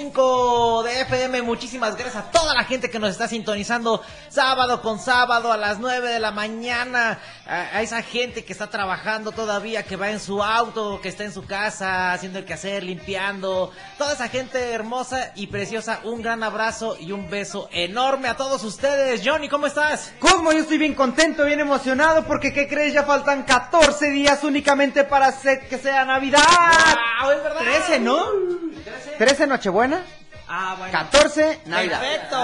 103.5 de FM. Muchísimas gracias a toda la gente que nos está sintonizando sábado con sábado a las 9 de la mañana. A, a esa gente que está trabajando todavía, que va en su auto, que está en su casa haciendo el quehacer, limpiando. Toda esa gente hermosa y preciosa. Un gran abrazo y un beso enorme a todos ustedes. Johnny, ¿cómo estás? Cosmo, yo estoy bien contento, bien emocionado porque ¿qué crees? Ya faltan 14 días únicamente para hacer que sea Navidad. ¡Wow! Es verdad. 13, ¿no? 13 Nochebuena, Ah, bueno. 14 Navidad. Perfecto.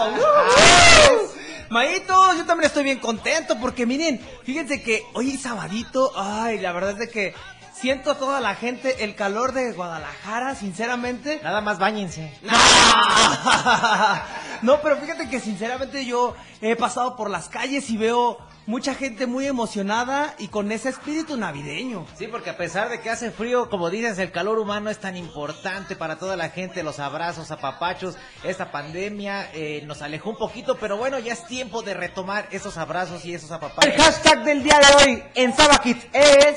Maito, yo también estoy bien contento porque miren, fíjense que hoy es sabadito, ay, la verdad es de que siento a toda la gente el calor de Guadalajara, sinceramente. Nada más bañense. No, pero fíjate que sinceramente yo he pasado por las calles y veo mucha gente muy emocionada y con ese espíritu navideño. Sí, porque a pesar de que hace frío, como dices, el calor humano es tan importante para toda la gente, los abrazos, apapachos, esta pandemia eh, nos alejó un poquito, pero bueno, ya es tiempo de retomar esos abrazos y esos El apapachos. hashtag del día de hoy en Saba Kids es...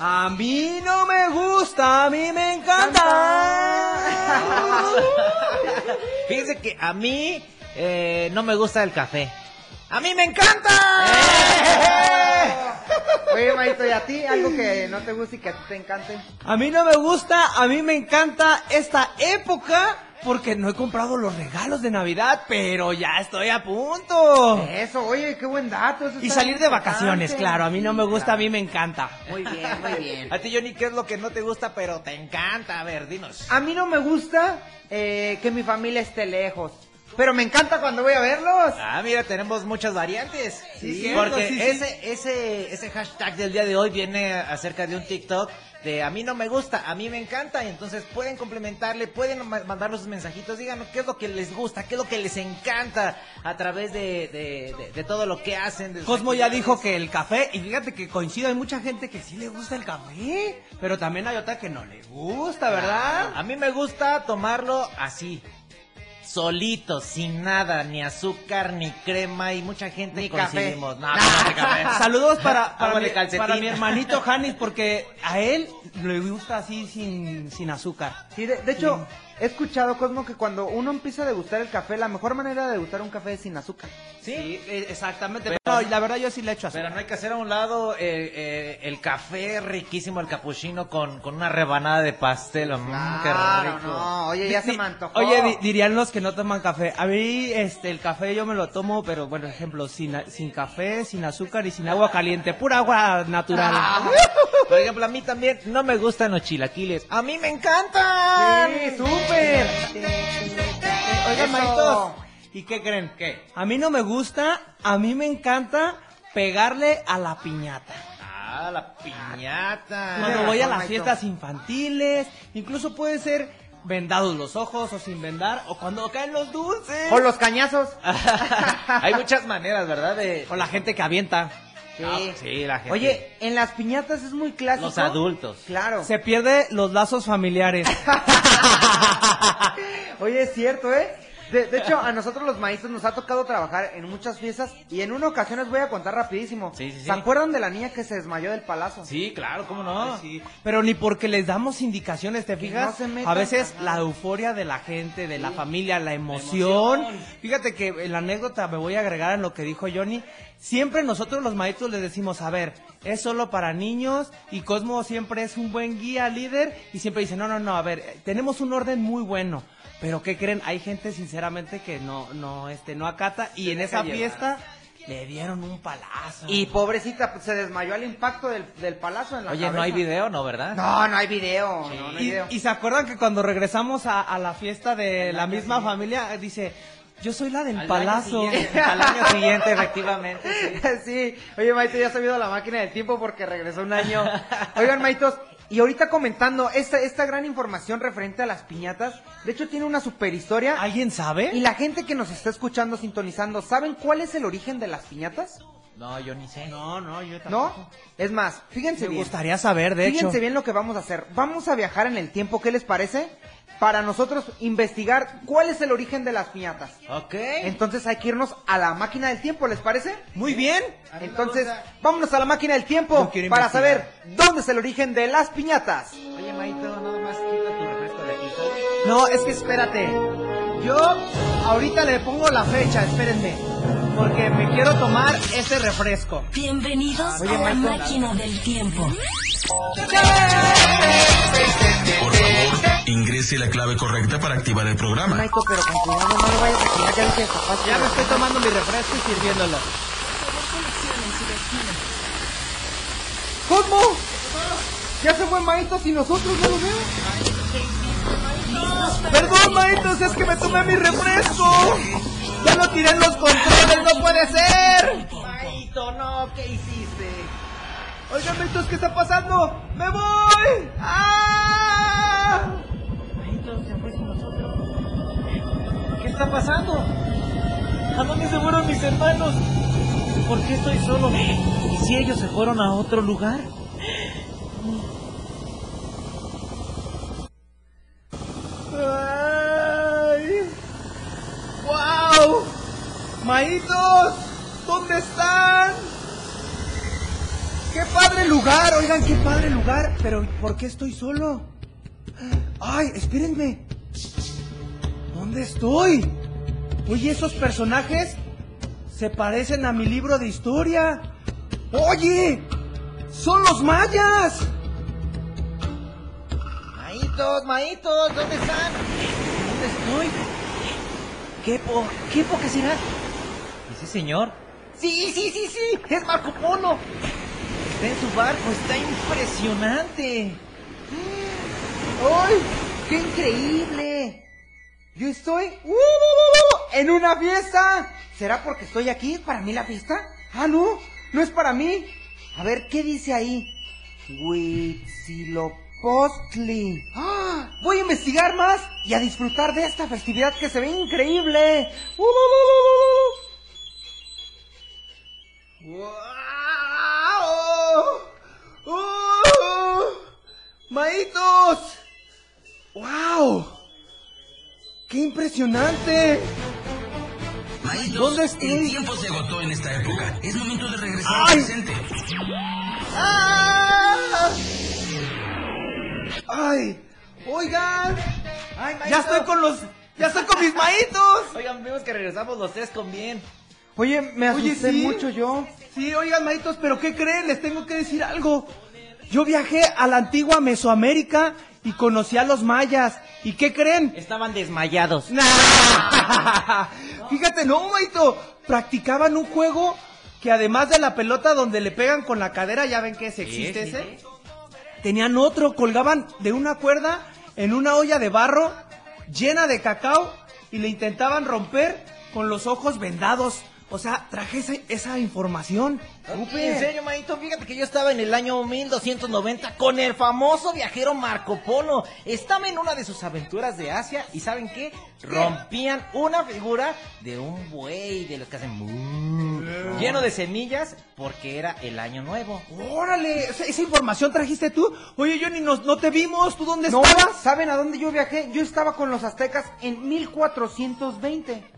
A mí no me gusta, a mí me encanta. Fíjense que a mí eh, no me gusta el café. ¡A mí me encanta! ¡Eh! Oye, Maito, ¿y a ti algo que no te guste y que a ti te encante? A mí no me gusta, a mí me encanta esta época porque no he comprado los regalos de Navidad, pero ya estoy a punto. Eso, oye, qué buen dato. eso Y salir de vacaciones, claro, a mí no me gusta, a mí me encanta. Muy bien, muy bien. A ti, Johnny, ¿qué es lo que no te gusta, pero te encanta? A ver, dinos. A mí no me gusta eh, que mi familia esté lejos. Pero me encanta cuando voy a verlos. Ah, mira, tenemos muchas variantes. Sí, porque sí, sí. ese, ese, ese hashtag del día de hoy viene acerca de un TikTok de a mí no me gusta, a mí me encanta. Y entonces pueden complementarle, pueden ma- mandarnos sus mensajitos, díganos qué es lo que les gusta, qué es lo que les encanta a través de, de, de- de todo lo que hacen. de Cosmo ya dijo que el café, y fíjate que coincido, hay mucha gente que sí le gusta el café, pero también hay otra que no le gusta, ¿verdad? A mí me gusta tomarlo así. Solito, sin nada, ni azúcar, ni crema, y mucha gente Ni café. coincidimos. No, no, no, café. Saludos para, para, mi, para hermanito Janis, porque a él le gusta así sin, sin azúcar. Sí, de, de hecho, he escuchado, Cosmo, que cuando uno empieza a degustar el café, la mejor manera de degustar un café es sin azúcar. Sí, eh, exactamente. Pero- Pero, la verdad yo sí le echo azúcar. Pero no hay que hacer a un lado eh, eh, el café riquísimo, el capuchino con, con una rebanada de pastel. Mm, qué Claro, rico. no, oye, ya se me antojó. Oye, di- dirían los que no toman café. A mí, este, el café yo me lo tomo, pero, por ejemplo, sin, sin café, sin azúcar y sin agua caliente. Pura agua natural. Ah. Por ejemplo, a mí también no me gustan los chilaquiles. ¡A mí me encantan! Sí, súper. Oigan, manitos, ¿y qué creen? ¿Qué? A mí no me gusta, a mí me encanta pegarle a la piñata. Ah, la piñata. Cuando voy a las fiestas infantiles, incluso puede ser vendados los ojos o sin vendar, o cuando caen los dulces. O los cañazos. Hay muchas maneras, ¿verdad? De... O la gente que avienta. Sí. Ah, sí, la gente. Oye, en las piñatas es muy clásico. Los adultos. Claro. Se pierde los lazos familiares. Oye, es cierto, ¿eh? De, de hecho, a nosotros los maestros nos ha tocado trabajar en muchas fiestas y en una ocasión les voy a contar rapidísimo. Sí, sí, sí. ¿Se acuerdan de la niña que se desmayó del palazo? Sí, claro, ¿cómo no? Ay, sí. Pero ni porque les damos indicaciones, ¿te fijas? no se metan. a veces Ajá. la euforia de la gente, de la familia, la emoción. Fíjate que en la anécdota me voy a agregar en lo que dijo Johnny. Siempre nosotros los maestros les decimos, a ver, es solo para niños y Cosmo siempre es un buen guía, líder y siempre dice, no, no, no, a ver, eh, tenemos un orden muy bueno. Pero ¿qué creen? Hay gente sinceramente que no, no, este, no acata y en esa fiesta le dieron un palazo. Y pobrecita, pues, se desmayó al impacto del, del palazo en la Oye, no hay video, ¿no, verdad? No, no hay video. No, no hay Y, video. y se acuerdan que cuando regresamos a, a la fiesta de la misma familia, eh, dice, yo soy la del Al palazo. año siguiente, al año siguiente, efectivamente. sí. Sí, oye Maito, ya se ha ido a la máquina del tiempo porque regresó un año. Oigan, Maitos, y ahorita comentando esta, esta gran información referente a las piñatas, de hecho tiene una super historia. ¿Alguien sabe? Y la gente que nos está escuchando, sintonizando, ¿saben cuál es el origen de las piñatas? No, yo ni sé. No, no, yo ¿No? tampoco. Es más, fíjense Me bien. gustaría saber, de Fíjense hecho. bien lo que vamos a hacer. Vamos a viajar en el tiempo, ¿qué les parece? Para nosotros investigar cuál es el origen de las piñatas. Ok. Entonces hay que irnos a la máquina del tiempo, ¿les parece? Muy bien. Entonces, vámonos a la máquina del tiempo para investigar. saber dónde es el origen de las piñatas. Oye, Maito, nada más No, es que espérate. Yo ahorita le pongo la fecha, espérenme. Porque me quiero tomar ese refresco. Bienvenidos Oye, a la Maito. máquina del tiempo. Por favor, ingrese la clave correcta para activar el programa. Maito, pero con cuidado, no lo vayas a tirar, ya capaz que- Ya me estoy tomando mi refresco y sirviéndolo. ¡Cosmo! Ya se fue Maito si nosotros no lo vemos. Perdón, maitos, es que me tomé mi refresco. Ya lo tiré en los controles, no puede ser. Maito, no, ¿qué hiciste? Oigan, maitos, ¿qué está pasando? ¡Me voy! ¡Ah! Está pasando? ¿A dónde se fueron mis hermanos? ¿Por qué estoy solo? ¿Y si ellos se fueron a otro lugar? ¡Ay! ¡Wow! ¡Maitos! ¿Dónde están? ¡Qué padre lugar! Oigan, qué padre lugar. Pero, ¿por qué estoy solo? ¡Ay, espérenme! ¿Dónde estoy? Oye, esos personajes se parecen a mi libro de historia. ¡Oye! ¡Son los mayas! Maitos, maitos, ¿dónde están? ¿Dónde estoy? ¿Qué, po ¿Qué época será? ¿Ese señor? Sí, sí, sí, sí, es Marco Polo. Está en su barco, está impresionante. ¡Ay! ¡Qué increíble! Yo estoy ¡uh, uh, uh, uh! en una fiesta. ¿Será porque estoy aquí? ¿Para mí la fiesta? Ah, no, no es para mí. A ver, ¿qué dice ahí? Huitzilopochtli. ¡Ah! Voy a investigar más y a disfrutar de esta festividad que se ve increíble. ¡Uh, uh, uh, uh! ¡Wow! ¡Oh! ¡Maitos! ¡Wow! ¡Qué impresionante! Maitos, ¿Dónde estoy? el tiempo se agotó en esta época. Es momento de regresar al presente. ¡Ah! ¡Ay! ¡Oigan! Ay. ¡Ya estoy con los... ¡Ya estoy con mis maitos! Oigan, vimos que regresamos los tres con bien. Oye, me Oye, asusté sí. mucho yo. Sí, oigan, maitos, pero ¿qué creen? Les tengo que decir algo. Yo viajé a la antigua Mesoamérica y conocí a los mayas. ¿Y qué creen? Estaban desmayados. Nah. Fíjate, no, Maito. Practicaban un juego que además de la pelota donde le pegan con la cadera, ya ven que ese existe sí, ese. Tenían otro, colgaban de una cuerda en una olla de barro llena de cacao y le intentaban romper con los ojos vendados. O sea, traje esa, esa información. En serio, Maito, fíjate que yo estaba en el año 1290 con el famoso viajero Marco Polo. Estaba en una de sus aventuras de Asia y ¿saben qué? Rompían una figura de un buey de los que hacen mu, lleno de semillas porque era el año nuevo. Órale, esa, esa información trajiste tú. Oye, Johnny, no, no te vimos. ¿Tú dónde No, estabas? ¿saben a dónde yo viajé? Yo estaba con los aztecas en 1420.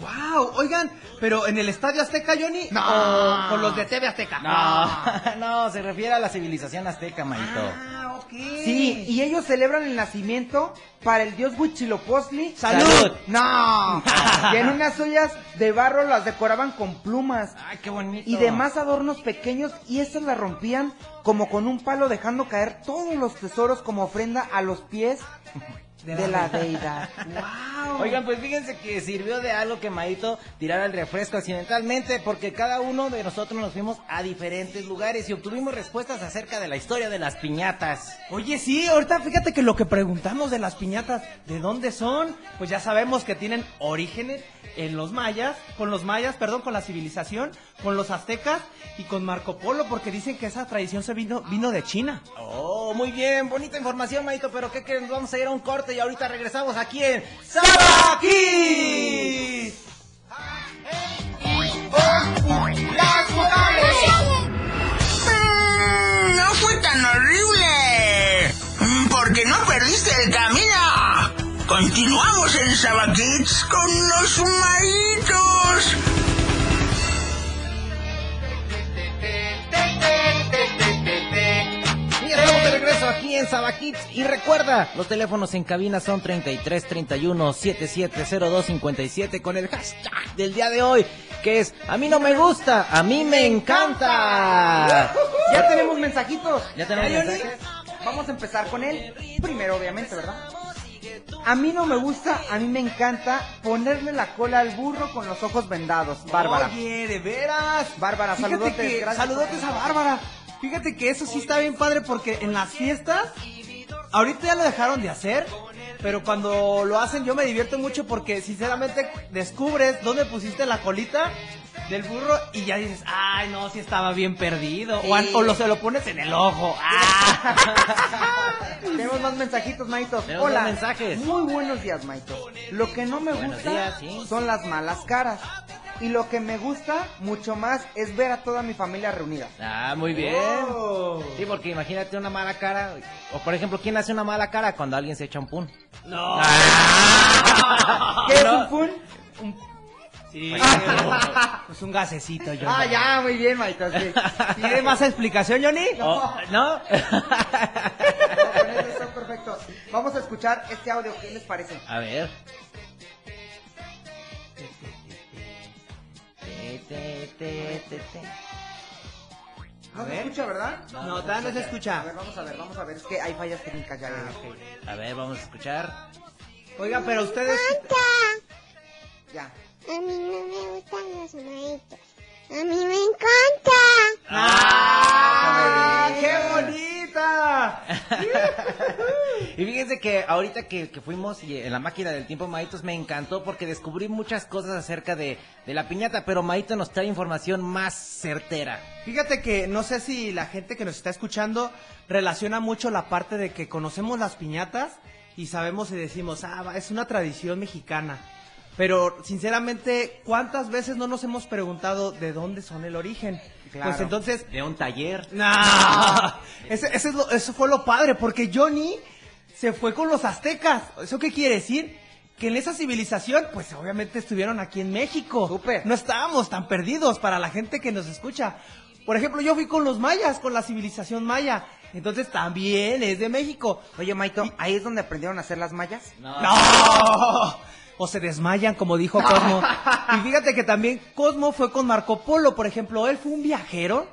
Wow, oigan, pero en el Estadio Azteca, Johnny, No. o con los de TV Azteca. No, no, se refiere a la civilización azteca, Maito. Ah, ok. Sí, y ellos celebran el nacimiento para el dios Huitzilopochtli. ¡Salud! No. y en unas ollas de barro las decoraban con plumas Ay, qué bonito. y demás adornos pequeños y estas las rompían como con un palo dejando caer todos los tesoros como ofrenda a los pies de la deidad. Wow. Oigan, pues fíjense que sirvió de algo que Maito tirara el refresco accidentalmente, porque cada uno de nosotros nos fuimos a diferentes lugares y obtuvimos respuestas acerca de la historia de las piñatas. Oye, sí, ahorita fíjate que lo que preguntamos de las piñatas, ¿de dónde son? Pues ya sabemos que tienen orígenes en los mayas, con los mayas, perdón, con la civilización, con los aztecas y con Marco Polo, porque dicen que esa tradición se vino, vino de China. Oh, muy bien, bonita información, Maito, pero ¿qué creen? Vamos a ir a un corte y ahorita regresamos aquí en ¡Aquí! Mm, No fue tan horrible. Mm, Porque no perdiste el camino. Continuamos en Sabaquits con los maitos. En. Y recuerda, los teléfonos en cabina son 33 31 7702 57 con el hashtag del día de hoy, que es A mí no me gusta, a mí me encanta. Ya tenemos mensajitos. Ya tenemos mensajes. Vamos a empezar con él primero, obviamente, ¿verdad? A mí no me gusta, a mí me encanta ponerle la cola al burro con los ojos vendados. Bárbara. Oye, de veras. Bárbara, Fíjate saludotes, que- gracias saludotes a Bárbara. Fíjate que eso sí está bien padre porque en las fiestas, ahorita ya lo dejaron de hacer, pero cuando lo hacen yo me divierto mucho porque sinceramente descubres dónde pusiste la colita del burro y ya dices, ay no, sí estaba bien perdido. O, o lo, se lo pones en el ojo. ¡Ah! Tenemos más mensajitos. Tenemos Hola. mensajes. Muy buenos días, Maitos. Lo que no me Buenos gusta días, sí. son las malas caras. Y lo que me gusta mucho más es ver a toda mi familia reunida. Ah, muy bien. Oh. Sí, porque imagínate una mala cara. O por ejemplo, ¿quién hace una mala cara cuando alguien se echa un pun? No. ¿Qué es No. un fun? Sí, es un gasecito, yo. Ah, ya, muy bien, Maitos. sí. ¿Tiene más explicación, Johnny? Oh, ¿No? Con eso está perfecto. Vamos a escuchar este audio, ¿qué les parece? A ver. Te, te, te, te, te. No A se ver. escucha, ¿verdad? No, todavía no se A ver, escucha. vamos a ver, vamos a ver. Es que hay fallas técnicas ya. ya. A ver, vamos a escuchar. Oigan, pero ustedes... Ya. A mí no me gustan los maitos. A mí me encanta. ¡Ah! ¡Qué bonita! Y fíjense que ahorita que, que fuimos y en la máquina del tiempo, Maitos, me encantó porque descubrí muchas cosas acerca de, de la piñata, pero Maito nos trae información más certera. Fíjate que no sé si la gente que nos está escuchando relaciona mucho la parte de que conocemos las piñatas y sabemos y decimos, ah, es una tradición mexicana. Pero sinceramente, ¿cuántas veces no nos hemos preguntado de dónde son el origen? Claro. Pues entonces, De un taller. No, ese, ese es lo- eso fue lo padre, porque Johnny se fue con los aztecas. ¿Eso qué quiere decir? Que en esa civilización, pues obviamente estuvieron aquí en México. Súper. No estábamos tan perdidos para la gente que nos escucha. Por ejemplo, yo fui con los mayas, con la civilización maya. Entonces también es de México. Oye, Maito, ¿ahí es donde aprendieron a hacer las mallas? ¡No! O se desmayan, como dijo Cosmo. Y fíjate que también Cosmo fue con Marco Polo, por ejemplo. Él fue un viajero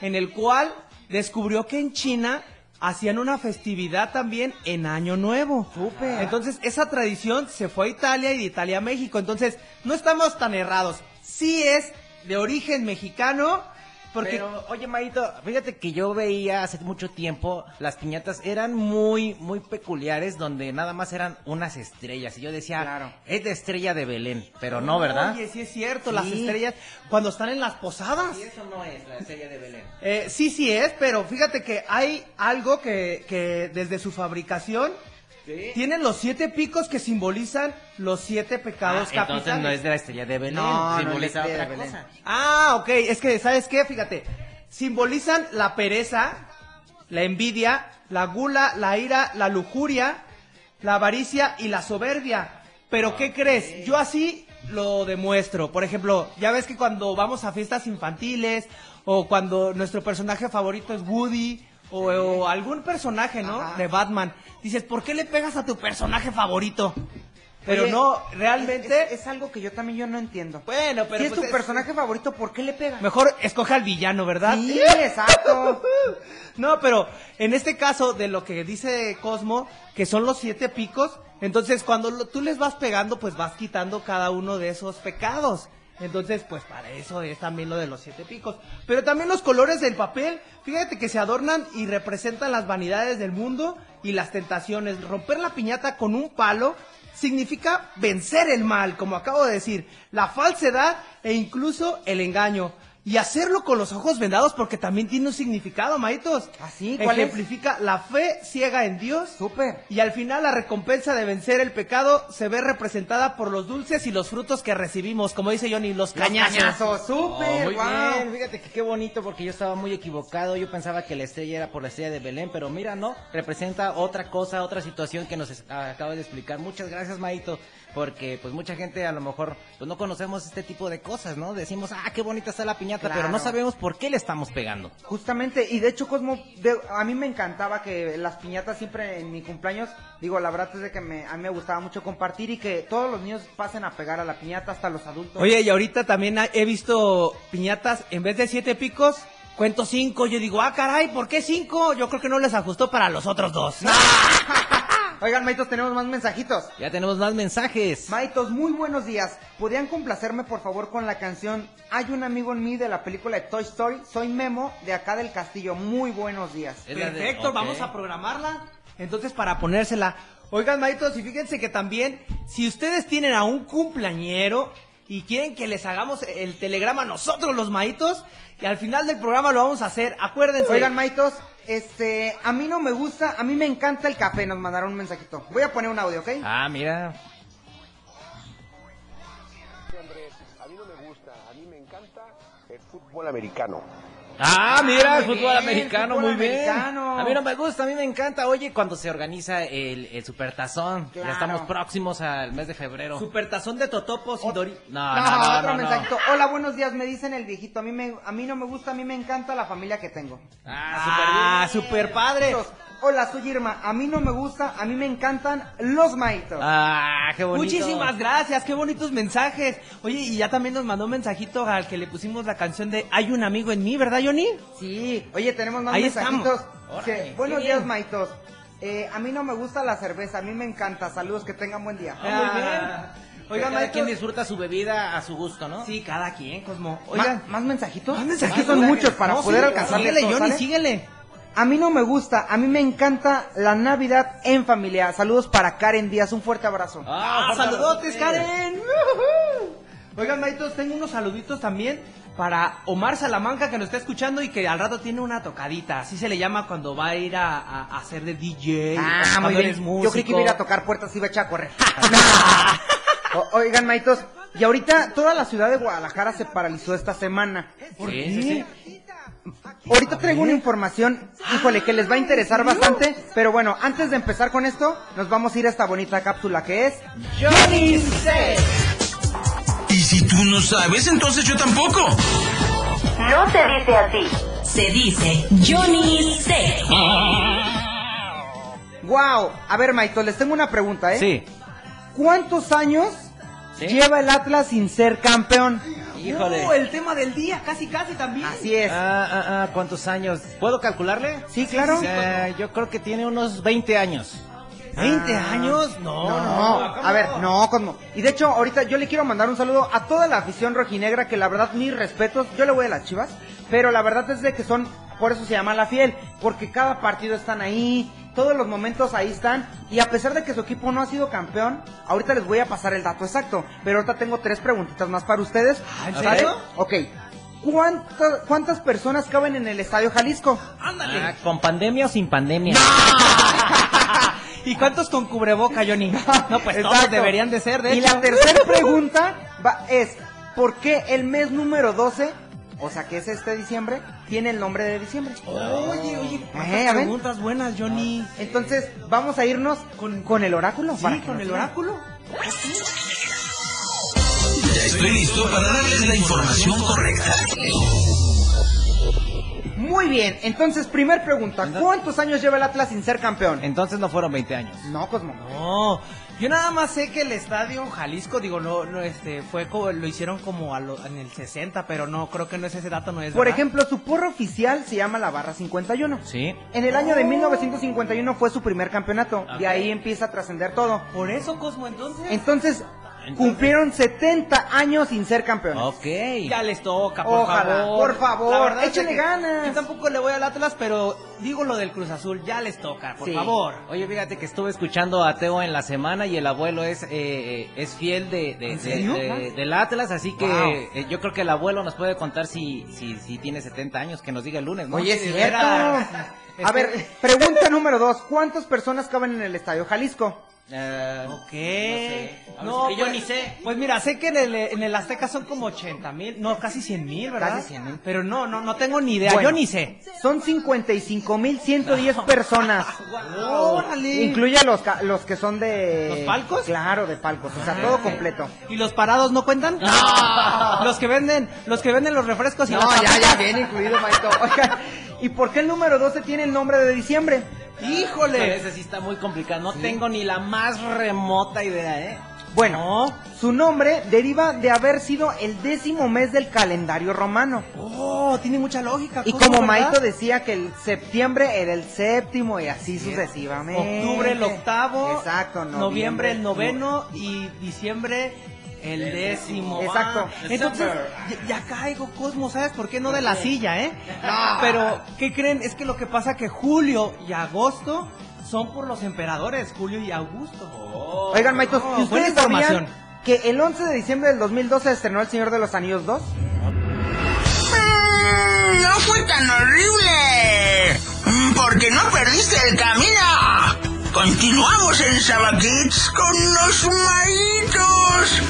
en el cual descubrió que en China hacían una festividad también en Año Nuevo. Súper. Entonces, esa tradición se fue a Italia y de Italia a México. Entonces, no estamos tan errados. Sí es de origen mexicano, porque... Pero, oye, Maito, fíjate que yo veía hace mucho tiempo las piñatas eran muy, muy peculiares, donde nada más eran unas estrellas. Y yo decía, Claro. es de estrella de Belén, pero no, ¿verdad? Oye, sí es cierto, Sí. las estrellas, cuando están en las posadas. Y eso no es la estrella de Belén. Eh, sí, sí es, pero fíjate que hay algo que, que desde su fabricación tienen los siete picos que simbolizan los siete pecados Ah, capitales. entonces no es de la estrella de Belén, No, no, simboliza la estrella otra Belén. cosa. Ah, ok, es que, ¿sabes qué? Fíjate, simbolizan la pereza, la envidia, la gula, la ira, la lujuria, la avaricia y la soberbia. Pero, ¿qué crees? Yo así lo demuestro. Por ejemplo, ya ves que cuando vamos a fiestas infantiles o cuando nuestro personaje favorito es Woody o, o algún personaje, ¿no? Ajá. De Batman. Dices, ¿por qué le pegas a tu personaje favorito? Pero Oye, no, realmente... Es, es algo que yo también yo no entiendo. Bueno, pero si es pues tu es- personaje favorito, ¿por qué le pega? Mejor escoge al villano, ¿verdad? Sí, exacto. No, pero en este caso de lo que dice Cosmo, que son los siete picos, entonces cuando lo- tú les vas pegando, pues vas quitando cada uno de esos pecados. Entonces, pues para eso es también lo de los siete picos. Pero también los colores del papel, fíjate que se adornan y representan las vanidades del mundo y las tentaciones. Romper la piñata con un palo significa vencer el mal, como acabo de decir, la falsedad e incluso el engaño. Y hacerlo con los ojos vendados porque también tiene un significado, maitos. ¿Ah, sí? ¿Cuál es? Ejemplifica la fe ciega en Dios. Súper. Y al final la recompensa de vencer el pecado se ve representada por los dulces y los frutos que recibimos, como dice Johnny, los cañazos. Cañazo, súper, Oh, muy bien, fíjate que qué bonito porque yo estaba muy equivocado, yo pensaba que la estrella era por la estrella de Belén, pero mira, no, representa otra cosa, otra situación que nos es- acaba de explicar. Muchas gracias, Maito, porque pues mucha gente a lo mejor pues no conocemos este tipo de cosas, ¿no? Decimos, ah, qué bonita está la piñata Claro. pero no sabemos por qué le estamos pegando. Justamente, y de hecho, Cosmo, de- a mí me encantaba que las piñatas siempre en mi cumpleaños, digo, la verdad es de que me, a mí me gustaba mucho compartir y que todos los niños pasen a pegar a la piñata, hasta los adultos. Oye, y ahorita también ha- he visto piñatas, en vez de siete picos, cuento cinco. Yo digo, ah, caray, ¿por qué cinco? Yo creo que no les ajustó para los otros dos. Oigan, Maitos, tenemos más mensajitos. Ya tenemos más mensajes. Maitos, muy buenos días. ¿Podrían complacerme, por favor, con la canción Hay un amigo en mí de la película de Toy Story? Soy Memo, de acá del Castillo. Muy buenos días. Perfecto, vamos a programarla. Entonces, para ponérsela. Oigan, maitos, y fíjense que también, si ustedes tienen a un cumpleañero y quieren que les hagamos el telegrama nosotros los maitos, y al final del programa lo vamos a hacer, acuérdense. Oigan, Maitos, este, a mí no me gusta, a mí me encanta el café, nos mandaron un mensajito. Voy a poner un audio, ¿ok? Ah, mira. A mí no me gusta, a mí me encanta el fútbol americano. Ah, mira, el fútbol bien, americano, fútbol muy bien. A mí no me gusta, a mí me encanta. Oye, cuando se organiza el, el supertazón, Claro. ya estamos próximos al mes de febrero. Supertazón de totopos y dori... No, No, no, no, otro no, no. mensajito. Hola, buenos días, me dicen el viejito. A mí, me, a mí no me gusta, a mí me encanta la familia que tengo. Ah, super padre. Hola, soy Irma. A mí no me gusta, a mí me encantan los maitos. Ah, qué bonito. Muchísimas gracias, qué bonitos mensajes. Oye, y ya también nos mandó un mensajito al que le pusimos la canción de Hay un amigo en mí, ¿verdad, Johnny? Sí, oye, tenemos más Ahí mensajitos. estamos. Sí, Órale, buenos días, maitos. Eh, a mí no me gusta la cerveza, a mí me encanta. Saludos, que tengan buen día. Ah, muy bien. Oigan, Oigan, cada quien disfruta su bebida a su gusto, ¿no? Sí, cada quien, Cosmo. Oigan, ¿Más mensajitos? más que son muchos para No, poder sí, alcanzarle Síguele, Johnny, ¿sale? síguele. A mí no me gusta, a mí me encanta la Navidad en familia. Saludos para Karen Díaz, un fuerte abrazo. Ah, fuerte saludotes. Karen. Oigan, maitos, tengo unos saluditos también para Omar Salamanca que nos está escuchando y que al rato tiene una tocadita. Así se le llama cuando va a ir a, a- a hacer de DJ. Ah, muy bien. Yo creí que iba a ir a tocar puertas y iba a echar a correr. O- oigan, maitos, y ahorita toda la ciudad de Guadalajara se paralizó esta semana. Sí, sí, sí. Ahorita traigo una información, híjole, que les va a interesar bastante. Pero bueno, antes de empezar con esto, nos vamos a ir a esta bonita cápsula que es Johnny. Y si tú no sabes, entonces yo tampoco. No se dice así. Se dice Johnny C. Wow, a ver, Maito, les tengo una pregunta, ¿eh? Sí. ¿Cuántos años Sí. lleva el Atlas sin ser campeón? Híjole. Uh, el tema del día, casi, casi también. Así es. Ah, ah, ah, ¿cuántos años? ¿Puedo calcularle? Sí, claro. Eh, yo creo que tiene unos 20 años. ¿20 Ah. años? No, No, no, no, a ver, no, Cosmo. Y de hecho, ahorita yo le quiero mandar un saludo a toda la afición rojinegra, que la verdad, mis respetos, yo le voy a las chivas, pero la verdad es de que son, por eso se llama la fiel, porque cada partido están ahí, todos los momentos ahí están, y a pesar de que su equipo no ha sido campeón, ahorita les voy a pasar el dato exacto, pero ahorita tengo tres preguntitas más para ustedes. Ah, ¿en ¿Sale? serio? Ok. ¿Cuántas, ¿Cuántas personas caben en el Estadio Jalisco? Ándale. Ah, ¿Con pandemia o sin pandemia? ¿Y cuántos con cubreboca, Johnny? No, pues todos Exacto. deberían de ser, de Y hecho. la tercera pregunta va- es, ¿por qué el mes número 12, o sea que es este diciembre, tiene el nombre de diciembre? Oye, oye, cuántas Eh, a ver. preguntas buenas, Johnny. Entonces, vamos a irnos con, con el oráculo. Sí, con el oráculo. Ya estoy listo para darles la información correcta. Muy bien, entonces, primer pregunta, ¿cuántos años lleva el Atlas sin ser campeón? Entonces no fueron 20 años. No, Cosmo. No, yo nada más sé que el estadio Jalisco, digo, no, no, este, fue como, lo hicieron como a lo- en el 60, pero no, creo que no es ese dato, no es Por ¿verdad? ejemplo, su porra oficial se llama la Barra 51. Sí. En el año de 1951 fue su primer campeonato. Ok. De ahí empieza a trascender todo. Por eso, Cosmo, entonces. Entonces, cumplieron 70 años sin ser campeones. Ok. Ya les toca, por Ojalá, favor. por favor, es échenle que ganas. Yo tampoco le voy al Atlas, pero digo lo del Cruz Azul, ya les toca, por Sí. favor. Oye, fíjate que estuve escuchando a Teo en la semana y el abuelo es eh, eh, es fiel de, de- ¿En de- serio? de- del Atlas, así que Wow. eh, yo creo que el abuelo nos puede contar si, si, si tiene 70 años, que nos diga el lunes, ¿no? Oye, cierto. veras. A ver, pregunta número dos. ¿Cuántas personas caben en el Estadio Jalisco? Eh, Ok. No, sé. Sí que yo pues- ni sé. Pues mira, sé que en el, en el Azteca son como 80 mil, no, casi 100 mil, ¿verdad? Casi 100,000. Pero no, no, no tengo ni idea, Bueno. yo ni sé. Son 55.110 personas. ¡Órale! Incluye los, ca- los que son de... ¿Los palcos? Claro, de palcos, o sea, todo completo. ¿Y los parados no cuentan? Los que venden, los que venden los refrescos y No, las ya, papitas. ya, bien incluido, Maito. Oiga, ¿y por qué el número 12 tiene el nombre de diciembre? ¡Híjole! ese sí está muy complicado. No tengo ni la más remota idea, ¿eh? Bueno, su nombre deriva de haber sido el décimo mes del calendario romano. Oh, tiene mucha lógica. Y ¿cómo, como? Maito decía que el septiembre era el séptimo y así sucesivamente. Octubre el octavo, Exacto, noviembre, el noveno y diciembre el décimo. Exacto. Ah, entonces, ya, ya caigo, Cosmo, ¿sabes por qué no de la silla, eh? Pero, ¿qué creen? Es que lo que pasa que julio y agosto son por los emperadores, Julio y Augusto. Oigan, Maitos, Oh, ¿y buena ustedes sabían información. que el 11 de diciembre del 2012 se estrenó El Señor de los Anillos 2? Mm, No fue tan horrible. Mm, Porque no perdiste el camino. Continuamos en Sabaquits con los maitos.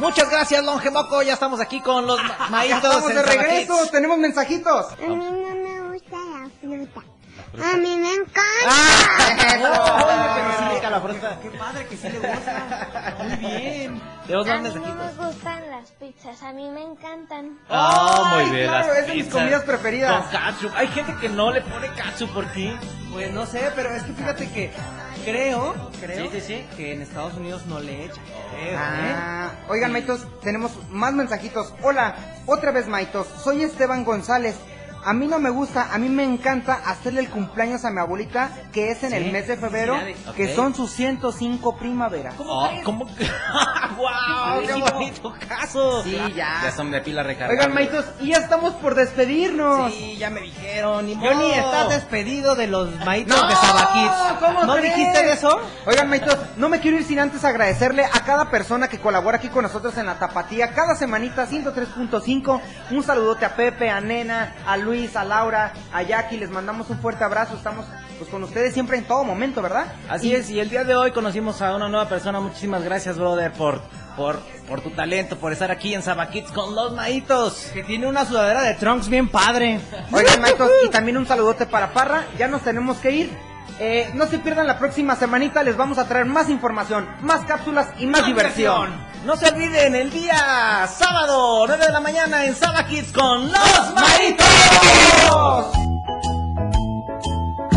Muchas gracias, Longe Moco. Ya estamos aquí con los ma- maítos. estamos de regreso, tenemos mensajitos. A mí no me gusta la fruta. A mí me encanta. Oh, la fruta. Qué padre que sí le gusta. Muy bien. Tenemos A más mí no mensajitos. me gustan las pizzas. A mí me encantan. Ah, Ay, muy bien. claro, las es de mis comidas preferidas. Con ketchup. Hay gente que no le pone ketchup por qué. Pues no sé, pero es que fíjate que creo, creo Sí, sí, sí. que en Estados Unidos no le echan. creo, ¿eh? Ah, oigan, Maitos, tenemos más mensajitos. Hola, otra vez, Maitos. Soy Esteban González. A mí no me gusta, a mí me encanta hacerle el cumpleaños a mi abuelita, que es en el mes de febrero, que son sus 105 primaveras. Oh, ¿Cómo? que? ¡Wow! ¡Qué bonito caso! Sí, ya. Ya son de pila recargada. Oigan, Maitos, y ya estamos por despedirnos. Sí, ya me dijeron. Ni Johnny, modo. estás despedido de los maitos No, de Sabaquits. ¿cómo ¿No crees? dijiste de eso? Oigan, Maitos, no me quiero ir sin antes agradecerle a cada persona que colabora aquí con nosotros en la Tapatía, cada semanita 103.5. Un saludote a Pepe, a Nena, a Luis, a Laura, a Jackie. Les mandamos un fuerte abrazo. Estamos pues con ustedes siempre en todo momento, ¿verdad? Así es, y el día de hoy conocimos a una nueva persona. Muchísimas gracias, brother, por, por, por tu talento, por estar aquí en Sabaquits con los maitos. Que tiene una sudadera de Trunks bien padre. Oigan, Maitos, y también un saludote para Parra. Ya nos tenemos que ir. Eh, no se pierdan la próxima semanita, les vamos a traer más información, más cápsulas y más, diversión. No se olviden, el día sábado, 9 de la mañana en Sabaquits con los maitos.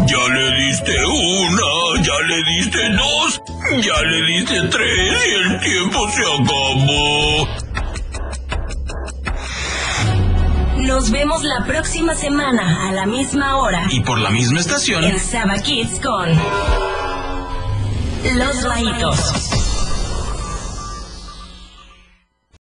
Ya le diste una, ya le diste dos, ya le diste tres y el tiempo se acabó. Nos vemos la próxima semana a la misma hora Y por la misma estación. en Saba Kids con Los Maitos.